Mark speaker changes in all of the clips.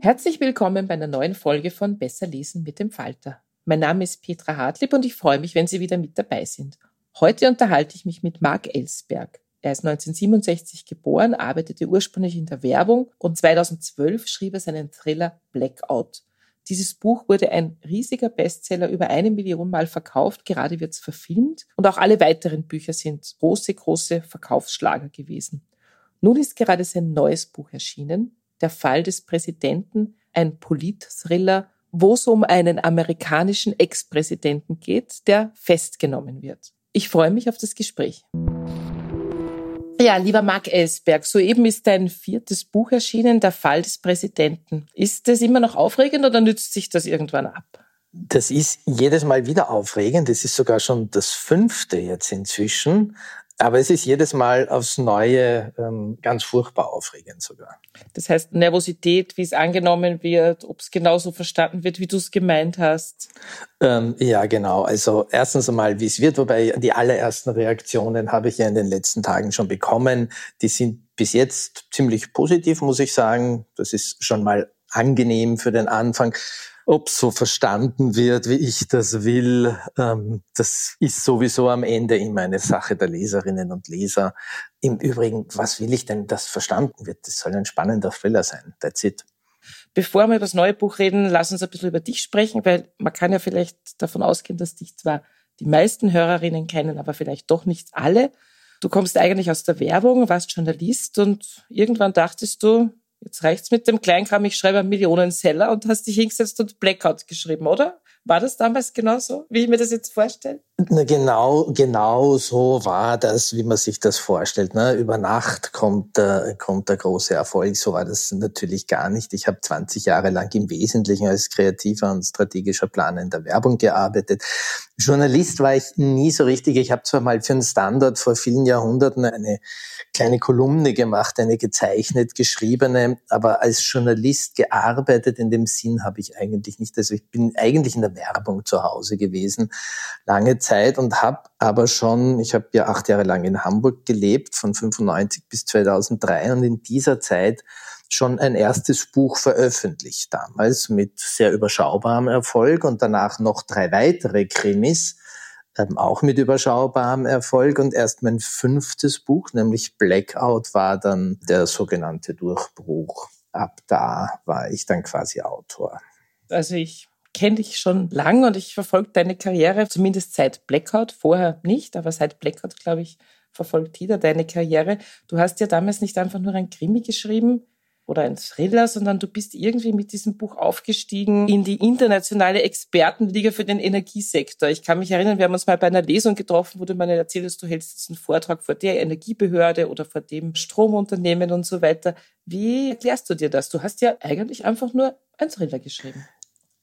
Speaker 1: Herzlich willkommen bei einer neuen Folge von Besser lesen mit dem Falter. Mein Name ist Petra Hartlieb und ich freue mich, wenn Sie wieder mit dabei sind. Heute unterhalte ich mich mit Marc Ellsberg. Er ist 1967 geboren, arbeitete ursprünglich in der Werbung und 2012 schrieb er seinen Thriller Blackout. Dieses Buch wurde ein riesiger Bestseller, über eine Million Mal verkauft, gerade wird es verfilmt und auch alle weiteren Bücher sind große, große Verkaufsschlager gewesen. Nun ist gerade sein neues Buch erschienen, der Fall des Präsidenten, ein Polit-Thriller, wo es um einen amerikanischen Ex-Präsidenten geht, der festgenommen wird. Ich freue mich auf das Gespräch. Ja, lieber Marc Ellsberg, soeben ist dein viertes Buch erschienen, Der Fall des Präsidenten. Ist das immer noch aufregend oder nützt sich das irgendwann ab?
Speaker 2: Das ist jedes Mal wieder aufregend. Das ist sogar schon das fünfte jetzt inzwischen. Aber es ist jedes Mal aufs Neue ähm, ganz furchtbar aufregend sogar.
Speaker 1: Das heißt Nervosität, wie es angenommen wird, ob es genauso verstanden wird, wie du es gemeint hast.
Speaker 2: Ähm, ja, genau. Also erstens einmal, wie es wird, wobei die allerersten Reaktionen habe ich ja in den letzten Tagen schon bekommen. Die sind bis jetzt ziemlich positiv, muss ich sagen. Das ist schon mal angenehm für den Anfang. Ob so verstanden wird, wie ich das will, ähm, das ist sowieso am Ende immer eine Sache der Leserinnen und Leser. Im Übrigen, was will ich denn, dass verstanden wird? Das soll ein spannender Thriller sein. That's it.
Speaker 1: Bevor wir über das neue Buch reden, lass uns ein bisschen über dich sprechen, weil man kann ja vielleicht davon ausgehen, dass dich zwar die meisten Hörerinnen kennen, aber vielleicht doch nicht alle. Du kommst eigentlich aus der Werbung, warst Journalist und irgendwann dachtest du, jetzt reicht's mit dem Kleinkram, ich schreibe einen Millionenseller und hast dich hingesetzt und Blackout geschrieben, oder? War das damals genauso, wie ich mir das jetzt vorstelle?
Speaker 2: Na genau, genau so war das, wie man sich das vorstellt. Ne? Über Nacht kommt, äh, kommt der große Erfolg. So war das natürlich gar nicht. Ich habe 20 Jahre lang im Wesentlichen als kreativer und strategischer Planer in der Werbung gearbeitet. Journalist war ich nie so richtig. Ich habe zwar mal für einen Standard vor vielen Jahrhunderten eine kleine Kolumne gemacht, eine gezeichnet geschriebene, aber als Journalist gearbeitet in dem Sinn habe ich eigentlich nicht. Also ich bin eigentlich in der Werbung zu Hause gewesen, lange Zeit und habe aber schon, ich habe ja acht Jahre lang in Hamburg gelebt, von 95 bis 2003 und in dieser Zeit schon ein erstes Buch veröffentlicht, damals mit sehr überschaubarem Erfolg und danach noch drei weitere Krimis, ähm, auch mit überschaubarem Erfolg. Und erst mein fünftes Buch, nämlich Blackout, war dann der sogenannte Durchbruch. Ab da war ich dann quasi Autor.
Speaker 1: Also ich kenne dich schon lang und ich verfolge deine Karriere, zumindest seit Blackout, vorher nicht, aber seit Blackout, glaube ich, verfolgt jeder deine Karriere. Du hast ja damals nicht einfach nur ein Krimi geschrieben, oder ein Thriller, sondern du bist irgendwie mit diesem Buch aufgestiegen in die internationale Expertenliga für den Energiesektor. Ich kann mich erinnern, wir haben uns mal bei einer Lesung getroffen, wo du mir erzählt hast, du hältst jetzt einen Vortrag vor der Energiebehörde oder vor dem Stromunternehmen und so weiter. Wie erklärst du dir das? Du hast ja eigentlich einfach nur ein Thriller geschrieben.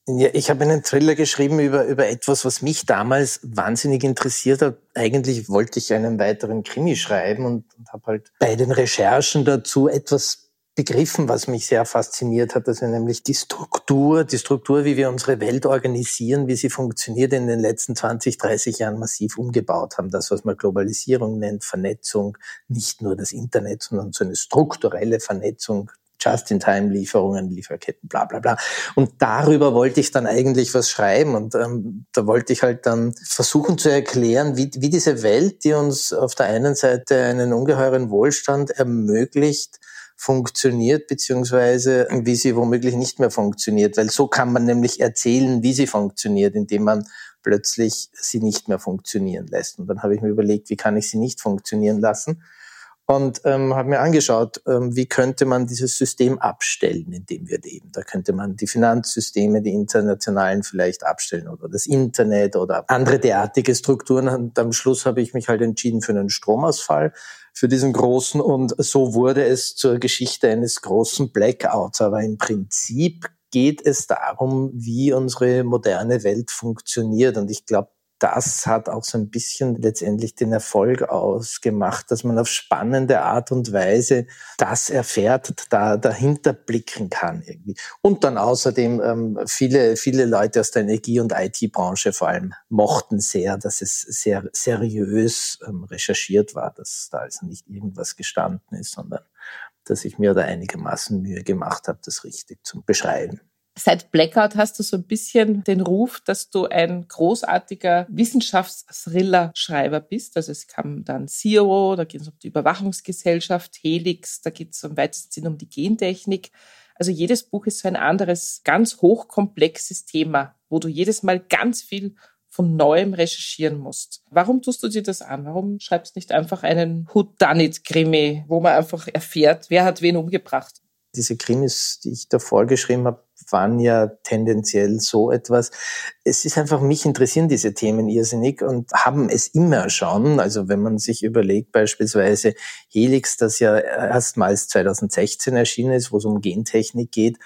Speaker 2: Ja, ich habe einen Thriller geschrieben über, über etwas, was mich damals wahnsinnig interessiert hat. Eigentlich wollte ich einen weiteren Krimi schreiben und, und habe halt bei den Recherchen dazu etwas begriffen, was mich sehr fasziniert hat, wir nämlich die Struktur, die Struktur, wie wir unsere Welt organisieren, wie sie funktioniert, in den letzten 20, 30 Jahren massiv umgebaut haben. Das, was man Globalisierung nennt, Vernetzung, nicht nur das Internet, sondern so eine strukturelle Vernetzung, Just-in-Time-Lieferungen, Lieferketten, bla bla bla. Und darüber wollte ich dann eigentlich was schreiben. Und ähm, da wollte ich halt dann versuchen zu erklären, wie, wie diese Welt, die uns auf der einen Seite einen ungeheuren Wohlstand ermöglicht, funktioniert, beziehungsweise wie sie womöglich nicht mehr funktioniert. Weil so kann man nämlich erzählen, wie sie funktioniert, indem man plötzlich sie nicht mehr funktionieren lässt. Und dann habe ich mir überlegt, wie kann ich sie nicht funktionieren lassen? Und ähm, habe mir angeschaut, ähm, wie könnte man dieses System abstellen, in dem wir leben. Da könnte man die Finanzsysteme, die internationalen vielleicht abstellen oder das Internet oder andere derartige Strukturen. Und am Schluss habe ich mich halt entschieden für einen Stromausfall für diesen großen und so wurde es zur Geschichte eines großen Blackouts. Aber im Prinzip geht es darum, wie unsere moderne Welt funktioniert. Und ich glaube, das hat auch so ein bisschen letztendlich den Erfolg ausgemacht, dass man auf spannende Art und Weise das erfährt, da dahinter blicken kann irgendwie. Und dann außerdem ähm, viele, viele Leute aus der Energie- und IT-Branche vor allem mochten sehr, dass es sehr seriös ähm, recherchiert war, dass da also nicht irgendwas gestanden ist, sondern dass ich mir da einigermaßen Mühe gemacht habe, das richtig zu beschreiben.
Speaker 1: Seit Blackout hast du so ein bisschen den Ruf, dass du ein großartiger Wissenschafts-Thriller-Schreiber bist. Also es kam dann Zero, da geht es um die Überwachungsgesellschaft, Helix, da geht es im weitesten Sinn um die Gentechnik. Also jedes Buch ist so ein anderes, ganz hochkomplexes Thema, wo du jedes Mal ganz viel von neuem recherchieren musst. Warum tust du dir das an? Warum schreibst du nicht einfach einen Whodunit-Krimi, wo man einfach erfährt, wer hat wen umgebracht?
Speaker 2: Diese Krimis, die ich davor geschrieben habe, waren ja tendenziell so etwas. Es ist einfach, mich interessieren diese Themen irrsinnig und haben es immer schon. Also wenn man sich überlegt, beispielsweise Helix, das ja erstmals 2016 erschienen ist, wo es um Gentechnik geht,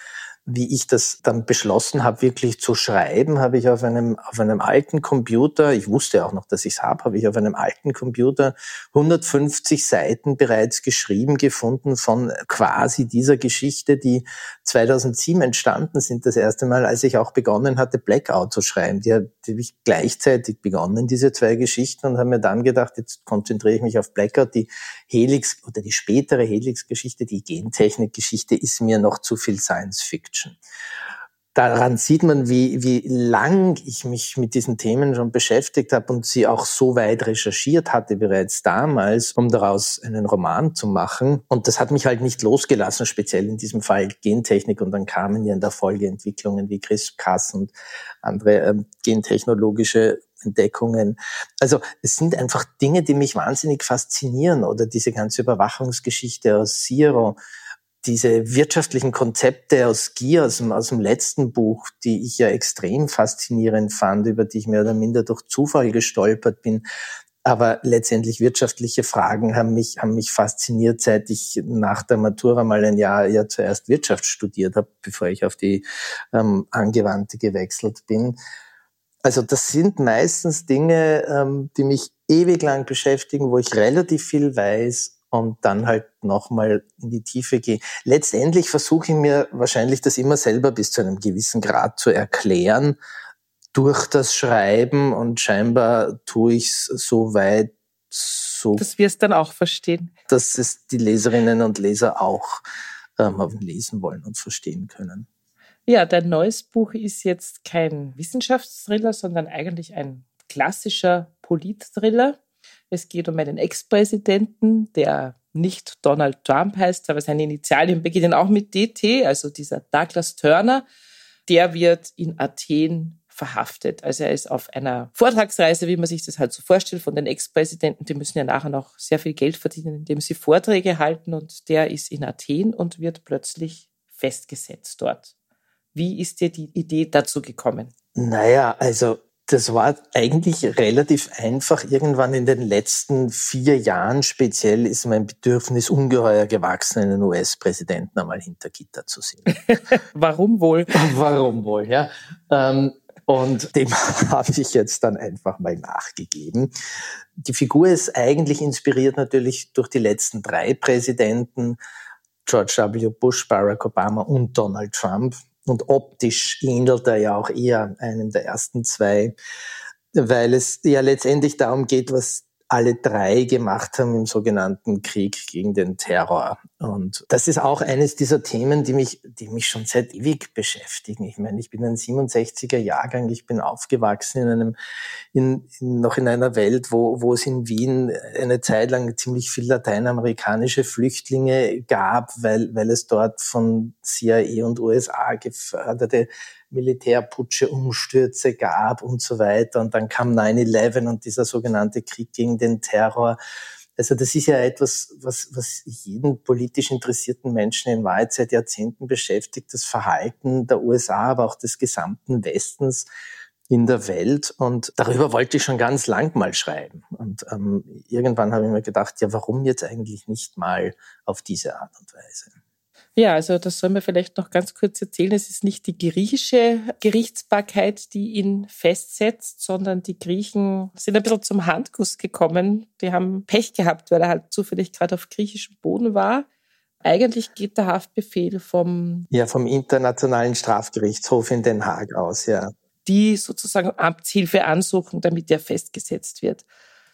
Speaker 2: wie ich das dann beschlossen habe, wirklich zu schreiben, habe ich auf einem, auf einem alten Computer, ich wusste auch noch, dass ich es habe, habe ich auf einem alten Computer 150 Seiten bereits geschrieben gefunden von quasi dieser Geschichte, die 2007 entstanden sind, das erste Mal, als ich auch begonnen hatte, Blackout zu schreiben. Die, die habe ich gleichzeitig begonnen, diese zwei Geschichten, und habe mir dann gedacht, jetzt konzentriere ich mich auf Blackout. Die Helix oder die spätere Helix-Geschichte, die Gentechnik-Geschichte ist mir noch zu viel Science Fiction. Fiction. Daran sieht man, wie, wie lang ich mich mit diesen Themen schon beschäftigt habe und sie auch so weit recherchiert hatte bereits damals, um daraus einen Roman zu machen. Und das hat mich halt nicht losgelassen, speziell in diesem Fall Gentechnik. Und dann kamen ja in der Folge Entwicklungen wie CRISPR-Cas und andere ähm, gentechnologische Entdeckungen. Also es sind einfach Dinge, die mich wahnsinnig faszinieren oder diese ganze Überwachungsgeschichte aus Zero diese wirtschaftlichen Konzepte aus Gier, aus dem, aus dem letzten Buch, die ich ja extrem faszinierend fand, über die ich mehr oder minder durch Zufall gestolpert bin. Aber letztendlich wirtschaftliche Fragen haben mich, haben mich fasziniert, seit ich nach der Matura mal ein Jahr ja zuerst Wirtschaft studiert habe, bevor ich auf die ähm, Angewandte gewechselt bin. Also das sind meistens Dinge, ähm, die mich ewig lang beschäftigen, wo ich relativ viel weiß und dann halt nochmal in die Tiefe gehe. Letztendlich versuche ich mir wahrscheinlich das immer selber bis zu einem gewissen Grad zu erklären durch das Schreiben und scheinbar tue ich es so weit, so.
Speaker 1: Dass wir es dann auch verstehen.
Speaker 2: Dass es die Leserinnen und Leser auch ähm, lesen wollen und verstehen können.
Speaker 1: Ja, dein neues Buch ist jetzt kein Wissenschaftsthriller, sondern eigentlich ein klassischer Politthriller. Es geht um einen Ex-Präsidenten, der nicht Donald Trump heißt, aber seine Initialien beginnen auch mit DT, also dieser Douglas Turner. Der wird in Athen verhaftet. Also er ist auf einer Vortragsreise, wie man sich das halt so vorstellt, von den Ex-Präsidenten. Die müssen ja nachher noch sehr viel Geld verdienen, indem sie Vorträge halten. Und der ist in Athen und wird plötzlich festgesetzt dort. Wie ist dir die Idee dazu gekommen?
Speaker 2: Naja, also das war eigentlich relativ einfach. Irgendwann in den letzten vier Jahren speziell ist mein Bedürfnis ungeheuer gewachsen, einen US-Präsidenten einmal hinter Gitter zu sehen.
Speaker 1: Warum wohl?
Speaker 2: Warum wohl, ja. Ähm, und dem habe ich jetzt dann einfach mal nachgegeben. Die Figur ist eigentlich inspiriert natürlich durch die letzten drei Präsidenten, George W. Bush, Barack Obama und Donald Trump. Und optisch ähnelt er ja auch eher einem der ersten zwei, weil es ja letztendlich darum geht, was alle drei gemacht haben im sogenannten Krieg gegen den Terror. Und das ist auch eines dieser Themen, die mich, die mich schon seit ewig beschäftigen. Ich meine, ich bin ein 67er Jahrgang, ich bin aufgewachsen in einem, in, in, noch in einer Welt, wo, wo es in Wien eine Zeit lang ziemlich viel lateinamerikanische Flüchtlinge gab, weil, weil es dort von CIA und USA geförderte Militärputsche, Umstürze gab und so weiter. Und dann kam 9-11 und dieser sogenannte Krieg gegen den Terror. Also das ist ja etwas, was, was jeden politisch interessierten Menschen in Wahrheit seit Jahrzehnten beschäftigt, das Verhalten der USA, aber auch des gesamten Westens in der Welt. Und darüber wollte ich schon ganz lang mal schreiben. Und ähm, irgendwann habe ich mir gedacht, ja, warum jetzt eigentlich nicht mal auf diese Art und Weise?
Speaker 1: Ja, also das soll man vielleicht noch ganz kurz erzählen. Es ist nicht die griechische Gerichtsbarkeit, die ihn festsetzt, sondern die Griechen sind ein bisschen zum Handkuss gekommen. Die haben Pech gehabt, weil er halt zufällig gerade auf griechischem Boden war. Eigentlich geht der Haftbefehl vom
Speaker 2: ja vom internationalen Strafgerichtshof in Den Haag aus, ja.
Speaker 1: Die sozusagen Amtshilfe ansuchen, damit er festgesetzt wird.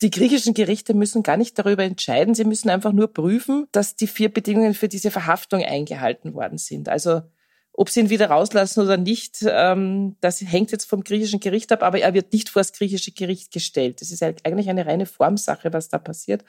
Speaker 1: Die griechischen Gerichte müssen gar nicht darüber entscheiden. Sie müssen einfach nur prüfen, dass die vier Bedingungen für diese Verhaftung eingehalten worden sind. Also ob sie ihn wieder rauslassen oder nicht, ähm, das hängt jetzt vom griechischen Gericht ab, aber er wird nicht vor das griechische Gericht gestellt. Das ist eigentlich eine reine Formsache, was da passiert.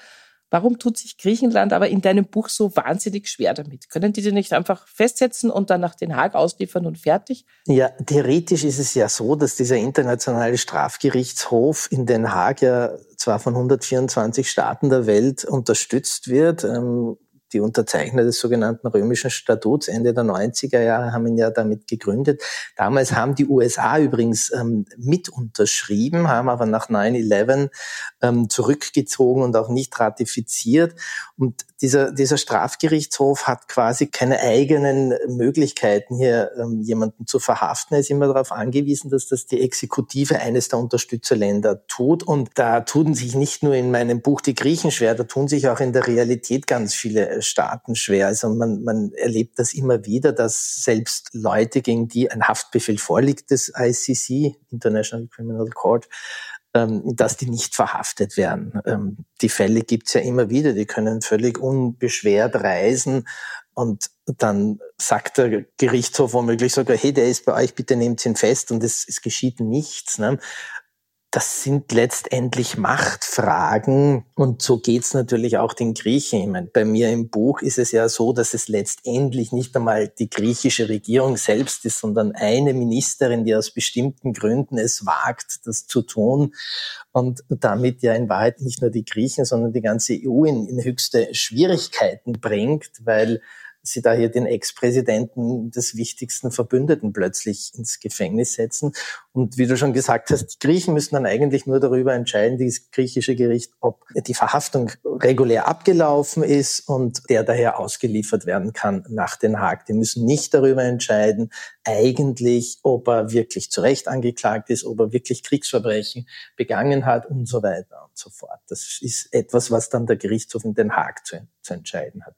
Speaker 1: Warum tut sich Griechenland aber in deinem Buch so wahnsinnig schwer damit? Können die die nicht einfach festsetzen und dann nach Den Haag ausliefern und fertig?
Speaker 2: Ja, theoretisch ist es ja so, dass dieser internationale Strafgerichtshof in Den Haag ja zwar von 124 Staaten der Welt unterstützt wird, ähm, die Unterzeichner des sogenannten römischen Statuts Ende der 90er Jahre haben ihn ja damit gegründet. Damals haben die USA übrigens ähm, mit unterschrieben, haben aber nach 9-11 ähm, zurückgezogen und auch nicht ratifiziert. Und dieser, dieser Strafgerichtshof hat quasi keine eigenen Möglichkeiten, hier ähm, jemanden zu verhaften. Er ist immer darauf angewiesen, dass das die Exekutive eines der Unterstützerländer tut. Und da tun sich nicht nur in meinem Buch die Griechen schwer, da tun sich auch in der Realität ganz viele Staaten schwer. Also man, man erlebt das immer wieder, dass selbst Leute, gegen die ein Haftbefehl vorliegt, des ICC, International Criminal Court, ähm, dass die nicht verhaftet werden. Ähm, die Fälle gibt's ja immer wieder, die können völlig unbeschwert reisen und dann sagt der Gerichtshof womöglich sogar, hey, der ist bei euch, bitte nehmt ihn fest und es, es geschieht nichts. Ne? Das sind letztendlich Machtfragen und so geht's natürlich auch den Griechen. Ich meine, bei mir im Buch ist es ja so, dass es letztendlich nicht einmal die griechische Regierung selbst ist, sondern eine Ministerin, die aus bestimmten Gründen es wagt, das zu tun und damit ja in Wahrheit nicht nur die Griechen, sondern die ganze EU in, in höchste Schwierigkeiten bringt, weil sie da hier den Ex-Präsidenten des wichtigsten Verbündeten plötzlich ins Gefängnis setzen. Und wie du schon gesagt hast, die Griechen müssen dann eigentlich nur darüber entscheiden, dieses griechische Gericht, ob die Verhaftung regulär abgelaufen ist und der daher ausgeliefert werden kann nach Den Haag. Die müssen nicht darüber entscheiden, eigentlich, ob er wirklich zu Recht angeklagt ist, ob er wirklich Kriegsverbrechen begangen hat und so weiter und so fort. Das ist etwas, was dann der Gerichtshof in Den Haag zu, zu entscheiden hat.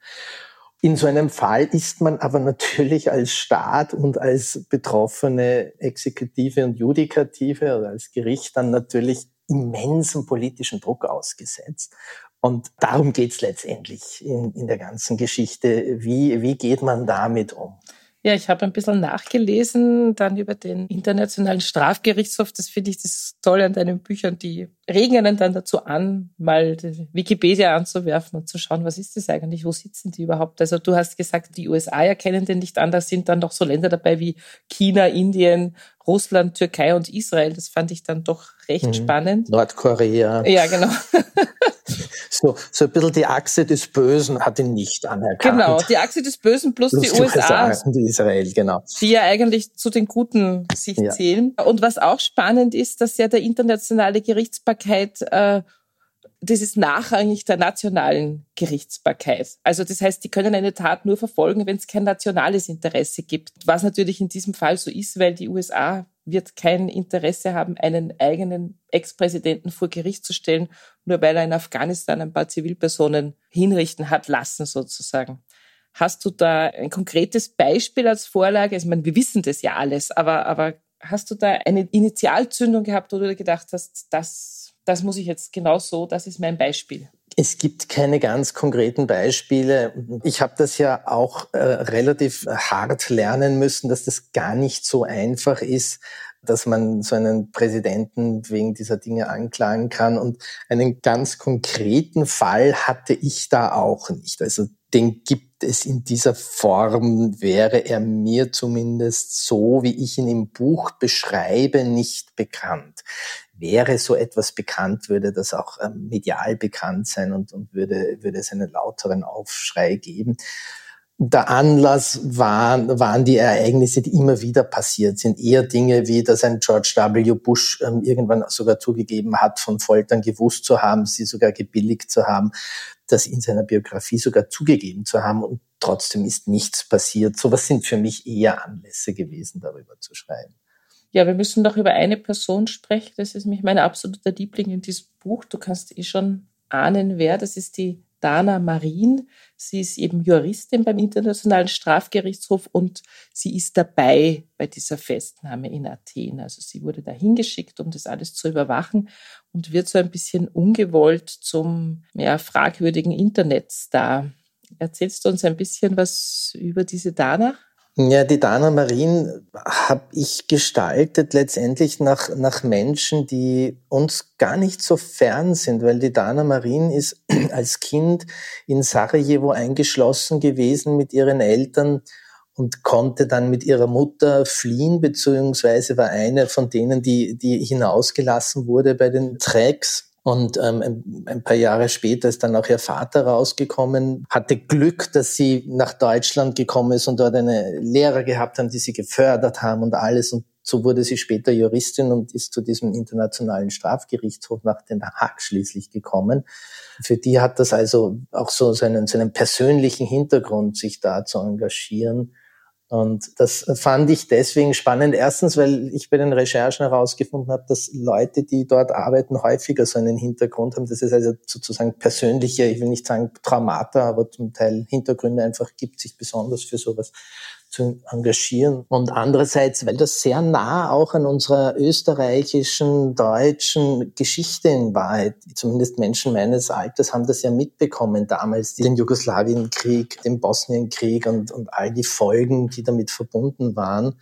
Speaker 2: In so einem Fall ist man aber natürlich als Staat und als betroffene Exekutive und Judikative oder als Gericht dann natürlich immensen politischen Druck ausgesetzt. Und darum geht's letztendlich in, in der ganzen Geschichte. Wie, wie geht man damit um?
Speaker 1: Ja, ich habe ein bisschen nachgelesen, dann über den Internationalen Strafgerichtshof. Das finde ich das toll an deinen Büchern. Die regen einen dann dazu an, mal Wikipedia anzuwerfen und zu schauen, was ist das eigentlich? Wo sitzen die überhaupt? Also du hast gesagt, die USA erkennen den nicht an. Da sind dann noch so Länder dabei wie China, Indien, Russland, Türkei und Israel. Das fand ich dann doch recht mhm. spannend.
Speaker 2: Nordkorea.
Speaker 1: Ja, genau.
Speaker 2: So, so ein bisschen die Achse des Bösen hat ihn nicht anerkannt.
Speaker 1: Genau, die Achse des Bösen plus, plus die USA.
Speaker 2: Sagen, die Israel, genau.
Speaker 1: Die ja eigentlich zu den Guten sich ja. zählen. Und was auch spannend ist, dass ja der internationale Gerichtsbarkeit äh, das ist nachrangig der nationalen Gerichtsbarkeit. Also das heißt, die können eine Tat nur verfolgen, wenn es kein nationales Interesse gibt. Was natürlich in diesem Fall so ist, weil die USA wird kein Interesse haben, einen eigenen Ex-Präsidenten vor Gericht zu stellen, nur weil er in Afghanistan ein paar Zivilpersonen hinrichten hat lassen, sozusagen. Hast du da ein konkretes Beispiel als Vorlage? Ich meine, wir wissen das ja alles, aber, aber hast du da eine Initialzündung gehabt, wo du gedacht hast, das das muss ich jetzt genau so, das ist mein Beispiel.
Speaker 2: Es gibt keine ganz konkreten Beispiele. Ich habe das ja auch äh, relativ hart lernen müssen, dass das gar nicht so einfach ist, dass man so einen Präsidenten wegen dieser Dinge anklagen kann. Und einen ganz konkreten Fall hatte ich da auch nicht. Also den gibt es in dieser Form, wäre er mir zumindest so, wie ich ihn im Buch beschreibe, nicht bekannt wäre so etwas bekannt, würde das auch ähm, medial bekannt sein und, und würde, würde es einen lauteren Aufschrei geben. Der Anlass waren, waren die Ereignisse, die immer wieder passiert sind. Eher Dinge wie, dass ein George W. Bush ähm, irgendwann sogar zugegeben hat, von Foltern gewusst zu haben, sie sogar gebilligt zu haben, das in seiner Biografie sogar zugegeben zu haben und trotzdem ist nichts passiert. Sowas sind für mich eher Anlässe gewesen, darüber zu schreiben.
Speaker 1: Ja, wir müssen doch über eine Person sprechen. Das ist mich mein absoluter Liebling in diesem Buch. Du kannst eh schon ahnen, wer. Das ist die Dana Marin. Sie ist eben Juristin beim Internationalen Strafgerichtshof und sie ist dabei bei dieser Festnahme in Athen. Also sie wurde da hingeschickt, um das alles zu überwachen und wird so ein bisschen ungewollt zum ja, fragwürdigen Internetstar. Erzählst du uns ein bisschen was über diese Dana?
Speaker 2: Ja, die Dana Marin habe ich gestaltet letztendlich nach, nach Menschen, die uns gar nicht so fern sind, weil die Dana Marin ist als Kind in Sarajevo eingeschlossen gewesen mit ihren Eltern und konnte dann mit ihrer Mutter fliehen, beziehungsweise war eine von denen, die, die hinausgelassen wurde bei den Tracks. Und ähm, ein, paar Jahre später ist dann auch ihr Vater rausgekommen, hatte Glück, dass sie nach Deutschland gekommen ist und dort eine Lehrer gehabt haben, die sie gefördert haben und alles. Und so wurde sie später Juristin und ist zu diesem internationalen Strafgerichtshof nach Den Haag schließlich gekommen. Für die hat das also auch so seinen, seinen persönlichen Hintergrund, sich da zu engagieren. Und das fand ich deswegen spannend. Erstens, weil ich bei den Recherchen herausgefunden habe, dass Leute, die dort arbeiten, häufiger so einen Hintergrund haben, dass es also sozusagen persönliche, ich will nicht sagen Traumata, aber zum Teil Hintergründe einfach gibt, sich besonders für sowas zu engagieren. Und andererseits, weil das sehr nah auch an unserer österreichischen, deutschen Geschichte in Wahrheit, zumindest Menschen meines Alters haben das ja mitbekommen damals, den Jugoslawienkrieg, den Bosnienkrieg und, und all die Folgen, die damit verbunden waren.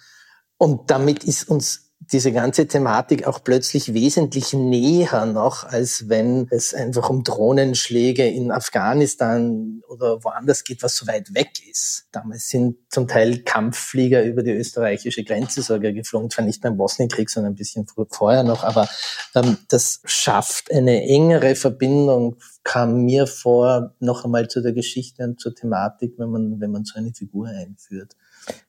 Speaker 2: Und damit ist uns diese ganze Thematik auch plötzlich wesentlich näher noch, als wenn es einfach um Drohnenschläge in Afghanistan oder woanders geht, was so weit weg ist. Damals sind zum Teil Kampfflieger über die österreichische Grenze sogar geflogen, zwar nicht beim Bosnienkrieg, sondern ein bisschen vorher noch, aber ähm, das schafft eine engere Verbindung, kam mir vor, noch einmal zu der Geschichte und zur Thematik, wenn man, wenn man so eine Figur einführt.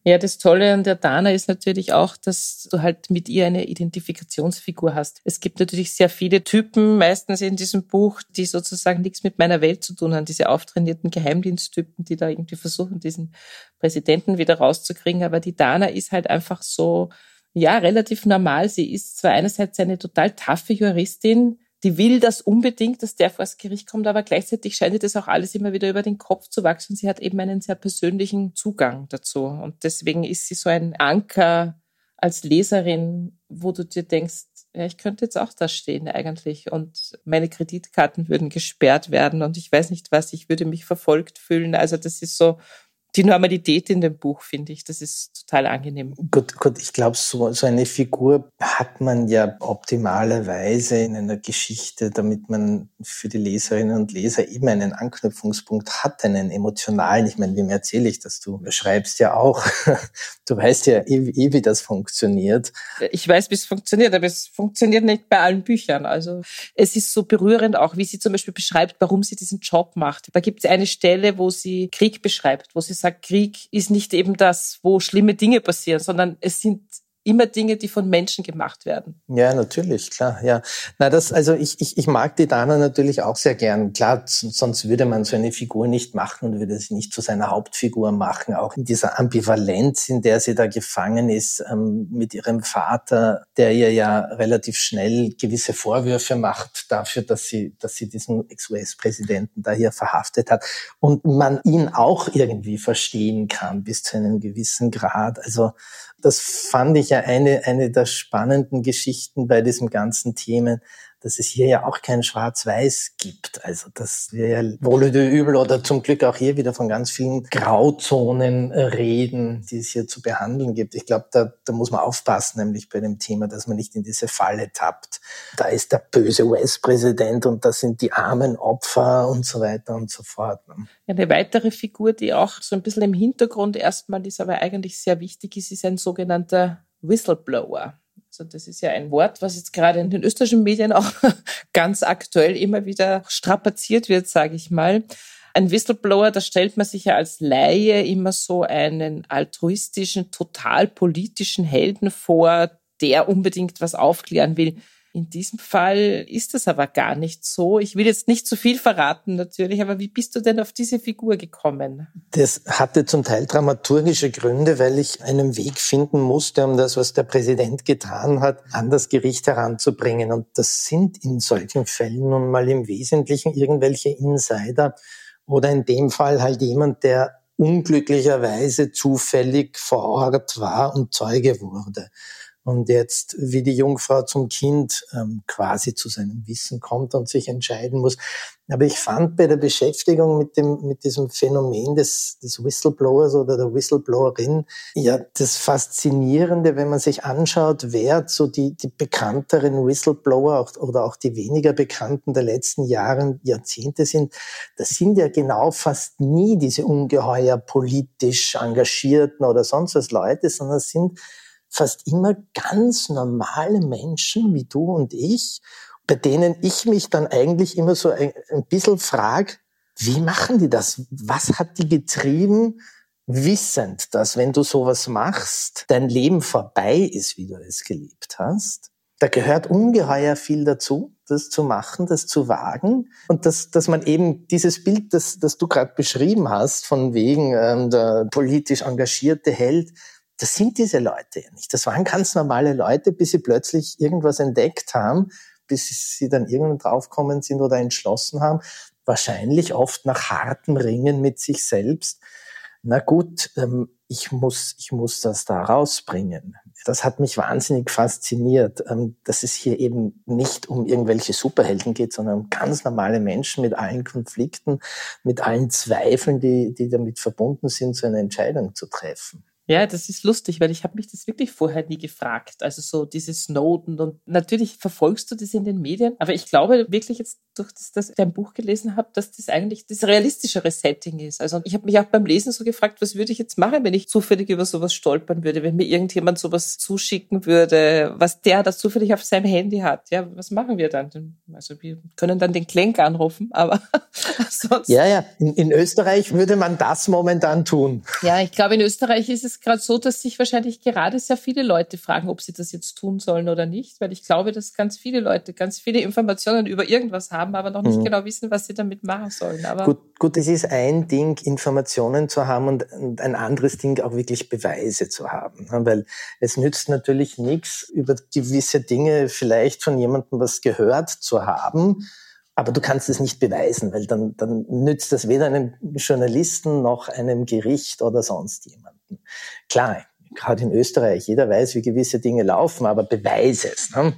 Speaker 1: Ja, das Tolle an der Dana ist natürlich auch, dass du halt mit ihr eine Identifikationsfigur hast. Es gibt natürlich sehr viele Typen, meistens in diesem Buch, die sozusagen nichts mit meiner Welt zu tun haben. Diese auftrainierten Geheimdiensttypen, die da irgendwie versuchen, diesen Präsidenten wieder rauszukriegen. Aber die Dana ist halt einfach so, ja, relativ normal. Sie ist zwar einerseits eine total taffe Juristin, die will das unbedingt, dass der vor das Gericht kommt, aber gleichzeitig scheint ihr das auch alles immer wieder über den Kopf zu wachsen. Sie hat eben einen sehr persönlichen Zugang dazu. Und deswegen ist sie so ein Anker als Leserin, wo du dir denkst, ja, ich könnte jetzt auch da stehen eigentlich und meine Kreditkarten würden gesperrt werden und ich weiß nicht was, ich würde mich verfolgt fühlen. Also das ist so, die Normalität in dem Buch, finde ich. Das ist total angenehm.
Speaker 2: Gut, gut, ich glaube, so, so eine Figur hat man ja optimalerweise in einer Geschichte, damit man für die Leserinnen und Leser eben einen Anknüpfungspunkt hat, einen emotionalen. Ich meine, wem erzähle ich das? Du schreibst ja auch. Du weißt ja eh, eh wie das funktioniert.
Speaker 1: Ich weiß, wie es funktioniert, aber es funktioniert nicht bei allen Büchern. Also es ist so berührend auch, wie sie zum Beispiel beschreibt, warum sie diesen Job macht. Da gibt es eine Stelle, wo sie Krieg beschreibt, wo sie sagt, sagt, Krieg ist nicht eben das, wo schlimme Dinge passieren, sondern es sind immer Dinge, die von Menschen gemacht werden.
Speaker 2: Ja, natürlich, klar, ja. Na, das, also ich, ich, ich mag die Dana natürlich auch sehr gern. Klar, sonst würde man so eine Figur nicht machen und würde sie nicht zu seiner Hauptfigur machen. Auch in dieser Ambivalenz, in der sie da gefangen ist, ähm, mit ihrem Vater, der ihr ja relativ schnell gewisse Vorwürfe macht dafür, dass sie, dass sie diesen Ex-US-Präsidenten da hier verhaftet hat. Und man ihn auch irgendwie verstehen kann bis zu einem gewissen Grad. Also, das fand ich ja eine, eine der spannenden Geschichten bei diesem ganzen Themen, dass es hier ja auch kein Schwarz-Weiß gibt. Also dass wir ja wohl oder übel oder zum Glück auch hier wieder von ganz vielen Grauzonen äh, reden, die es hier zu behandeln gibt. Ich glaube, da, da muss man aufpassen, nämlich bei dem Thema, dass man nicht in diese Falle tappt. Da ist der böse US-Präsident und das sind die armen Opfer und so weiter und so fort.
Speaker 1: Ne? Eine weitere Figur, die auch so ein bisschen im Hintergrund erstmal ist, aber eigentlich sehr wichtig ist, ist ein sogenannter Whistleblower. Also das ist ja ein Wort, was jetzt gerade in den österreichischen Medien auch ganz aktuell immer wieder strapaziert wird, sage ich mal. Ein Whistleblower, da stellt man sich ja als Laie immer so einen altruistischen, total politischen Helden vor, der unbedingt was aufklären will. In diesem Fall ist das aber gar nicht so. Ich will jetzt nicht zu viel verraten natürlich, aber wie bist du denn auf diese Figur gekommen?
Speaker 2: Das hatte zum Teil dramaturgische Gründe, weil ich einen Weg finden musste, um das, was der Präsident getan hat, an das Gericht heranzubringen. Und das sind in solchen Fällen nun mal im Wesentlichen irgendwelche Insider oder in dem Fall halt jemand, der unglücklicherweise zufällig vor Ort war und Zeuge wurde und jetzt wie die Jungfrau zum Kind ähm, quasi zu seinem Wissen kommt und sich entscheiden muss. Aber ich fand bei der Beschäftigung mit dem, mit diesem Phänomen des, des Whistleblowers oder der Whistleblowerin ja das Faszinierende, wenn man sich anschaut, wer so die, die bekannteren Whistleblower auch, oder auch die weniger bekannten der letzten Jahre, Jahrzehnte sind, das sind ja genau fast nie diese ungeheuer politisch engagierten oder sonst was Leute, sondern sind fast immer ganz normale Menschen wie du und ich, bei denen ich mich dann eigentlich immer so ein, ein bisschen frage, wie machen die das? Was hat die getrieben, wissend, dass wenn du sowas machst, dein Leben vorbei ist, wie du es geliebt hast? Da gehört ungeheuer viel dazu, das zu machen, das zu wagen und dass, dass man eben dieses Bild, das, das du gerade beschrieben hast, von wegen ähm, der politisch engagierte Held, das sind diese Leute ja nicht. Das waren ganz normale Leute, bis sie plötzlich irgendwas entdeckt haben, bis sie dann irgendwann draufkommen sind oder entschlossen haben. Wahrscheinlich oft nach hartem Ringen mit sich selbst. Na gut, ähm, ich muss, ich muss das da rausbringen. Das hat mich wahnsinnig fasziniert, ähm, dass es hier eben nicht um irgendwelche Superhelden geht, sondern um ganz normale Menschen mit allen Konflikten, mit allen Zweifeln, die, die damit verbunden sind, so eine Entscheidung zu treffen.
Speaker 1: Ja, das ist lustig, weil ich habe mich das wirklich vorher nie gefragt. Also so diese Snowden und natürlich verfolgst du das in den Medien, aber ich glaube wirklich jetzt durch das, dass ich ein Buch gelesen habe, dass das eigentlich das realistischere Setting ist. Also ich habe mich auch beim Lesen so gefragt, was würde ich jetzt machen, wenn ich zufällig über sowas stolpern würde, wenn mir irgendjemand sowas zuschicken würde, was der das zufällig auf seinem Handy hat. Ja, was machen wir dann? Also wir können dann den Klenk anrufen, aber
Speaker 2: sonst. Ja, ja. In, in Österreich würde man das momentan tun.
Speaker 1: Ja, ich glaube, in Österreich ist es gerade so, dass sich wahrscheinlich gerade sehr viele Leute fragen, ob sie das jetzt tun sollen oder nicht, weil ich glaube, dass ganz viele Leute ganz viele Informationen über irgendwas haben, aber noch nicht mhm. genau wissen, was sie damit machen sollen. Aber
Speaker 2: gut, gut, es ist ein Ding, Informationen zu haben und, und ein anderes Ding auch wirklich Beweise zu haben, ne? weil es nützt natürlich nichts, über gewisse Dinge vielleicht von jemandem was gehört zu haben aber du kannst es nicht beweisen, weil dann, dann nützt das weder einem Journalisten noch einem Gericht oder sonst jemanden. Klar, gerade in Österreich, jeder weiß, wie gewisse Dinge laufen, aber beweise es. Ne?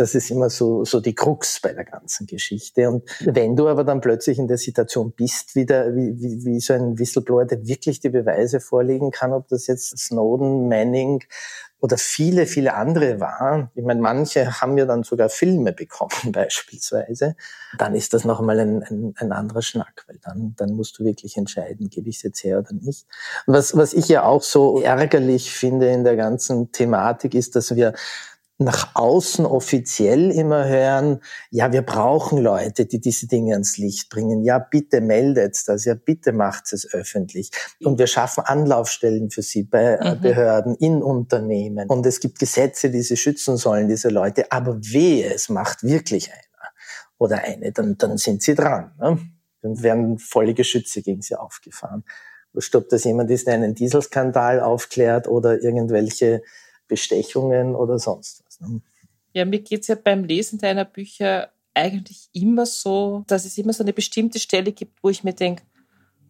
Speaker 2: Das ist immer so, so die Krux bei der ganzen Geschichte. Und wenn du aber dann plötzlich in der Situation bist, wie, der, wie, wie, wie so ein Whistleblower, der wirklich die Beweise vorlegen kann, ob das jetzt Snowden, Manning, oder viele, viele andere waren. Ich meine, manche haben ja dann sogar Filme bekommen beispielsweise. Dann ist das noch einmal ein, ein, ein anderer Schnack, weil dann, dann musst du wirklich entscheiden, gebe ich es jetzt her oder nicht. Was, was ich ja auch so ärgerlich finde in der ganzen Thematik ist, dass wir nach außen offiziell immer hören, ja, wir brauchen Leute, die diese Dinge ans Licht bringen. Ja, bitte meldet das, ja, bitte macht es öffentlich. Und wir schaffen Anlaufstellen für sie bei äh, mhm. Behörden, in Unternehmen. Und es gibt Gesetze, die sie schützen sollen, diese Leute. Aber wehe, es macht wirklich einer oder eine, dann, dann sind sie dran. Ne? Dann werden volle Geschütze gegen sie aufgefahren. Stopp, dass jemand ist, der einen Dieselskandal aufklärt oder irgendwelche Bestechungen oder sonst was. Ne?
Speaker 1: Ja, mir geht's ja beim Lesen deiner Bücher eigentlich immer so, dass es immer so eine bestimmte Stelle gibt, wo ich mir denke,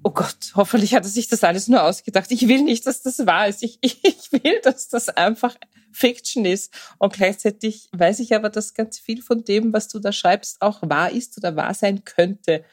Speaker 1: oh Gott, hoffentlich hat er sich das alles nur ausgedacht. Ich will nicht, dass das wahr ist. Ich, ich will, dass das einfach Fiction ist. Und gleichzeitig weiß ich aber, dass ganz viel von dem, was du da schreibst, auch wahr ist oder wahr sein könnte.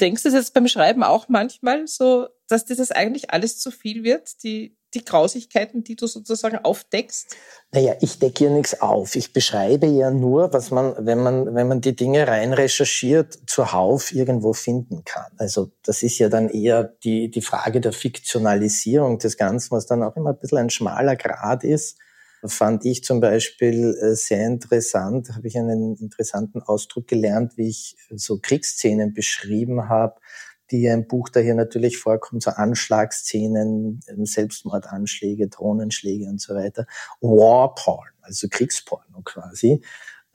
Speaker 1: Denkst du jetzt beim Schreiben auch manchmal so, dass das eigentlich alles zu viel wird? Die, die Grausigkeiten, die du sozusagen aufdeckst?
Speaker 2: Naja, ich decke ja nichts auf. Ich beschreibe ja nur, was man, wenn man, wenn man die Dinge rein recherchiert, zuhauf irgendwo finden kann. Also das ist ja dann eher die, die Frage der Fiktionalisierung des Ganzen, was dann auch immer ein bisschen ein schmaler Grad ist. Fand ich zum Beispiel äh, sehr interessant, habe ich einen interessanten Ausdruck gelernt, wie ich so Kriegsszenen beschrieben habe die im Buch da hier natürlich vorkommt, so Anschlagsszenen, ähm, Selbstmordanschläge, Drohnenschläge und so weiter. Warporn, also Kriegsporno quasi,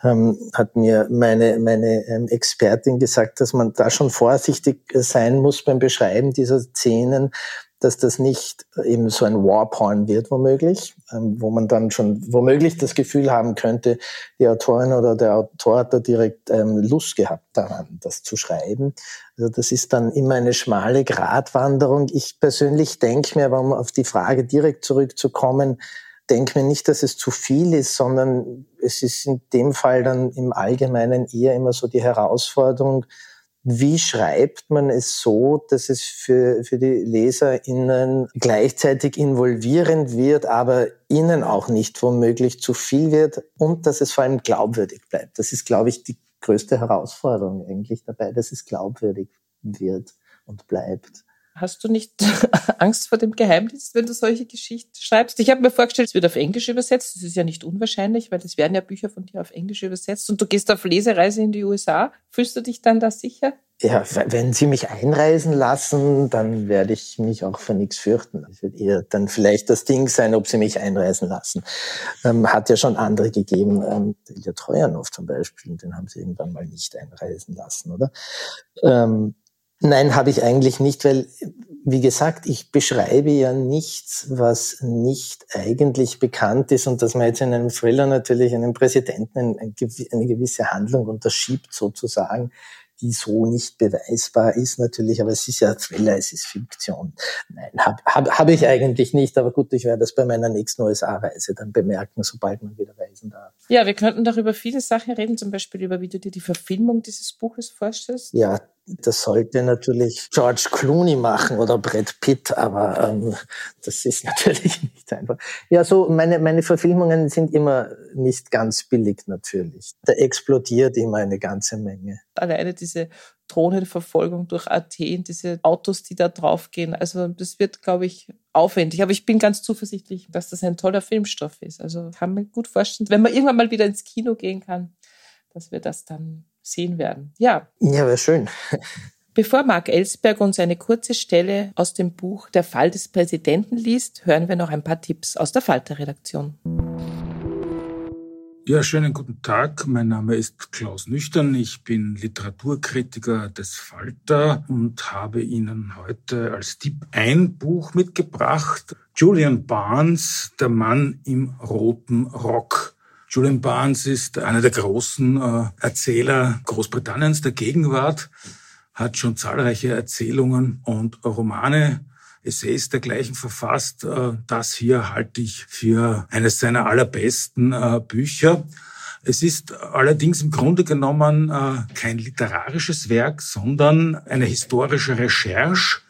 Speaker 2: ähm, hat mir meine, meine ähm, Expertin gesagt, dass man da schon vorsichtig sein muss beim Beschreiben dieser Szenen, dass das nicht eben so ein Warporn wird, womöglich, ähm, wo man dann schon womöglich das Gefühl haben könnte, die Autorin oder der Autor hat da direkt ähm, Lust gehabt daran, das zu schreiben. Also das ist dann immer eine schmale Gratwanderung. Ich persönlich denke mir, aber um auf die Frage direkt zurückzukommen, denke mir nicht, dass es zu viel ist, sondern es ist in dem Fall dann im Allgemeinen eher immer so die Herausforderung, wie schreibt man es so, dass es für, für die LeserInnen gleichzeitig involvierend wird, aber ihnen auch nicht womöglich zu viel wird und dass es vor allem glaubwürdig bleibt? Das ist, glaube ich, die größte Herausforderung eigentlich dabei, dass es glaubwürdig wird und bleibt.
Speaker 1: Hast du nicht Angst vor dem Geheimdienst, wenn du solche Geschichten schreibst? Ich habe mir vorgestellt, es wird auf Englisch übersetzt. Das ist ja nicht unwahrscheinlich, weil es werden ja Bücher von dir auf Englisch übersetzt. Und du gehst auf Lesereise in die USA. Fühlst du dich dann da sicher?
Speaker 2: Ja, wenn Sie mich einreisen lassen, dann werde ich mich auch für nichts fürchten. Es wird eher dann vielleicht das Ding sein, ob Sie mich einreisen lassen. Ähm, hat ja schon andere gegeben. Ähm, Ilja Treuernow zum Beispiel, den haben Sie irgendwann mal nicht einreisen lassen, oder? Ähm, Nein, habe ich eigentlich nicht, weil, wie gesagt, ich beschreibe ja nichts, was nicht eigentlich bekannt ist und dass man jetzt in einem Thriller natürlich einem Präsidenten eine gewisse Handlung unterschiebt sozusagen, die so nicht beweisbar ist natürlich, aber es ist ja Thriller, es ist Fiktion. Nein, habe hab, hab ich eigentlich nicht, aber gut, ich werde das bei meiner nächsten USA-Reise dann bemerken, sobald man wieder reisen darf.
Speaker 1: Ja, wir könnten darüber viele Sachen reden, zum Beispiel über, wie du dir die Verfilmung dieses Buches vorstellst.
Speaker 2: Ja, das sollte natürlich George Clooney machen oder Brad Pitt, aber ähm, das ist natürlich nicht einfach. Ja, so meine, meine Verfilmungen sind immer nicht ganz billig natürlich. Da explodiert immer eine ganze Menge.
Speaker 1: Alleine diese Drohnenverfolgung durch Athen, diese Autos, die da draufgehen, also das wird, glaube ich, aufwendig. Aber ich bin ganz zuversichtlich, dass das ein toller Filmstoff ist. Also kann mir gut vorstellen, wenn man irgendwann mal wieder ins Kino gehen kann, dass wir das dann sehen werden. Ja.
Speaker 2: Ja, wäre schön.
Speaker 1: Bevor Marc Ellsberg uns eine kurze Stelle aus dem Buch Der Fall des Präsidenten liest, hören wir noch ein paar Tipps aus der Falter-Redaktion.
Speaker 3: Ja, schönen guten Tag. Mein Name ist Klaus Nüchtern. Ich bin Literaturkritiker des Falter und habe Ihnen heute als Tipp ein Buch mitgebracht. Julian Barnes, Der Mann im roten Rock. Julian Barnes ist einer der großen äh, Erzähler Großbritanniens der Gegenwart, hat schon zahlreiche Erzählungen und Romane, Essays dergleichen verfasst. Äh, das hier halte ich für eines seiner allerbesten äh, Bücher. Es ist allerdings im Grunde genommen kein literarisches Werk, sondern eine historische Recherche.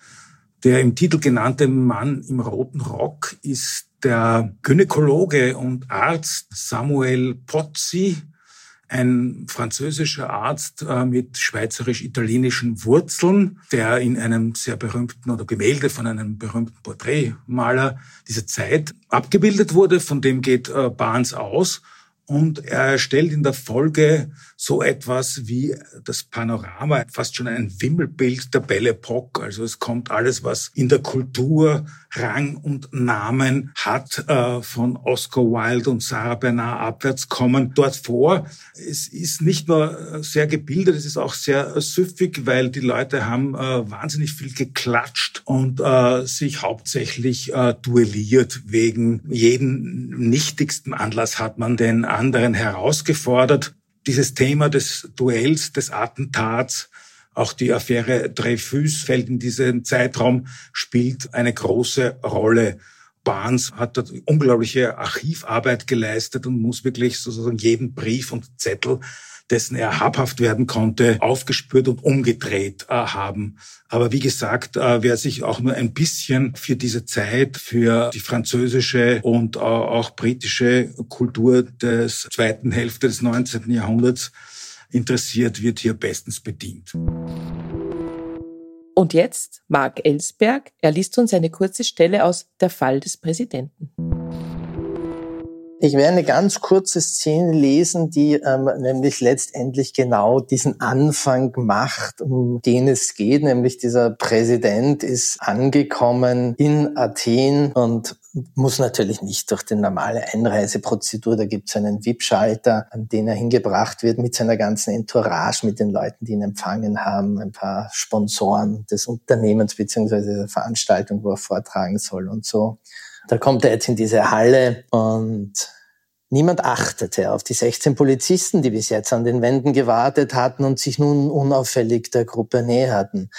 Speaker 3: Der im Titel genannte Mann im roten Rock ist der Gynäkologe und Arzt Samuel Pozzi, ein französischer Arzt äh, mit schweizerisch-italienischen Wurzeln, der in einem sehr berühmten oder Gemälde von einem berühmten Porträtmaler dieser Zeit abgebildet wurde. Von dem geht äh, Barnes aus. Und er erstellt in der Folge so etwas wie das Panorama, fast schon ein Wimmelbild der Belle Epoque. Also es kommt alles, was in der Kultur Rang und Namen hat, äh, von Oscar Wilde und Sarah Bernard abwärts kommen dort vor. Es ist nicht nur sehr gebildet, es ist auch sehr süffig, weil die Leute haben äh, wahnsinnig viel geklatscht und äh, sich hauptsächlich duelliert. Wegen jeden nichtigsten Anlass hat man den anderen herausgefordert dieses Thema des Duells, des Attentats, auch die Affäre Dreyfus fällt in diesen Zeitraum, spielt eine große Rolle. Barnes hat dort unglaubliche Archivarbeit geleistet und muss wirklich sozusagen jeden Brief und Zettel dessen er habhaft werden konnte, aufgespürt und umgedreht äh, haben. Aber wie gesagt, äh, wer sich auch nur ein bisschen für diese Zeit, für die französische und äh, auch britische Kultur des zweiten Hälfte des 19. Jahrhunderts interessiert, wird hier bestens bedient.
Speaker 1: Und jetzt Marc Ellsberg. Er liest uns eine kurze Stelle aus Der Fall des Präsidenten.
Speaker 2: Ich werde eine ganz kurze Szene lesen, die ähm, nämlich letztendlich genau diesen Anfang macht, um den es geht. Nämlich dieser Präsident ist angekommen in Athen und muss natürlich nicht durch die normale Einreiseprozedur. Da gibt es einen VIP-Schalter, an den er hingebracht wird mit seiner ganzen Entourage, mit den Leuten, die ihn empfangen haben, ein paar Sponsoren des Unternehmens beziehungsweise der Veranstaltung, wo er vortragen soll und so. Da kommt er jetzt in diese Halle und niemand achtete auf die 16 Polizisten, die bis jetzt an den Wänden gewartet hatten und sich nun unauffällig der Gruppe näherten.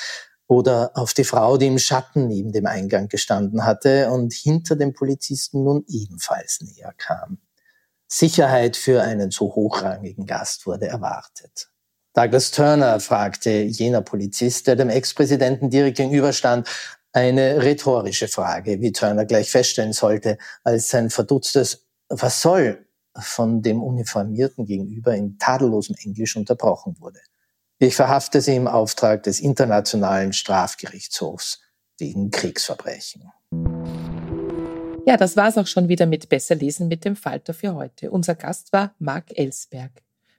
Speaker 2: Oder auf die Frau, die im Schatten neben dem Eingang gestanden hatte und hinter den Polizisten nun ebenfalls näher kam. Sicherheit für einen so hochrangigen Gast wurde erwartet. Douglas Turner fragte jener Polizist, der dem Ex-Präsidenten direkt gegenüberstand, eine rhetorische Frage, wie Turner gleich feststellen sollte, als sein verdutztes Was soll von dem Uniformierten gegenüber in tadellosem Englisch unterbrochen wurde. Ich verhafte sie im Auftrag des Internationalen Strafgerichtshofs wegen Kriegsverbrechen.
Speaker 1: Ja, das war's auch schon wieder mit Besser lesen mit dem Falter für heute. Unser Gast war Marc Ellsberg.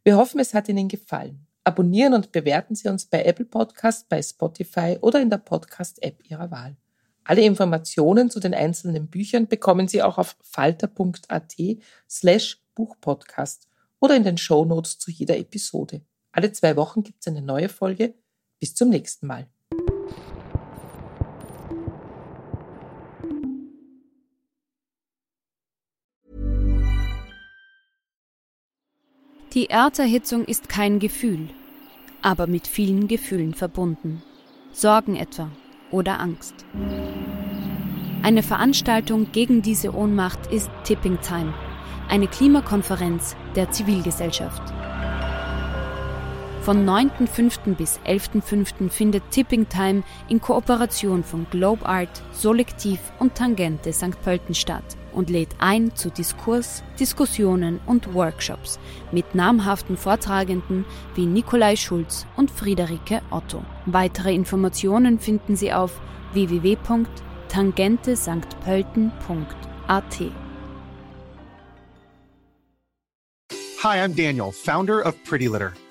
Speaker 1: Wir hoffen, es hat Ihnen gefallen. Abonnieren und bewerten Sie uns bei Apple Podcast, bei Spotify oder in der Podcast-App Ihrer Wahl. Alle Informationen zu den einzelnen Büchern bekommen Sie auch auf falter.at slash Buchpodcast oder in den Show Notes zu jeder Episode. Alle zwei Wochen gibt es eine neue Folge. Bis zum nächsten Mal.
Speaker 4: Die Erderhitzung ist kein Gefühl, aber mit vielen Gefühlen verbunden. Sorgen etwa oder Angst. Eine Veranstaltung gegen diese Ohnmacht ist Tipping Time, eine Klimakonferenz der Zivilgesellschaft. Von 9.5. bis 11.5. findet Tipping Time in Kooperation von Globe Art, Solektiv und Tangente St. Pölten statt und lädt ein zu Diskurs, Diskussionen und Workshops mit namhaften Vortragenden wie Nikolai Schulz und Friederike Otto. Weitere Informationen finden Sie auf www.tangentesanktpölten.at.
Speaker 5: Hi, I'm Daniel, founder of Pretty Litter.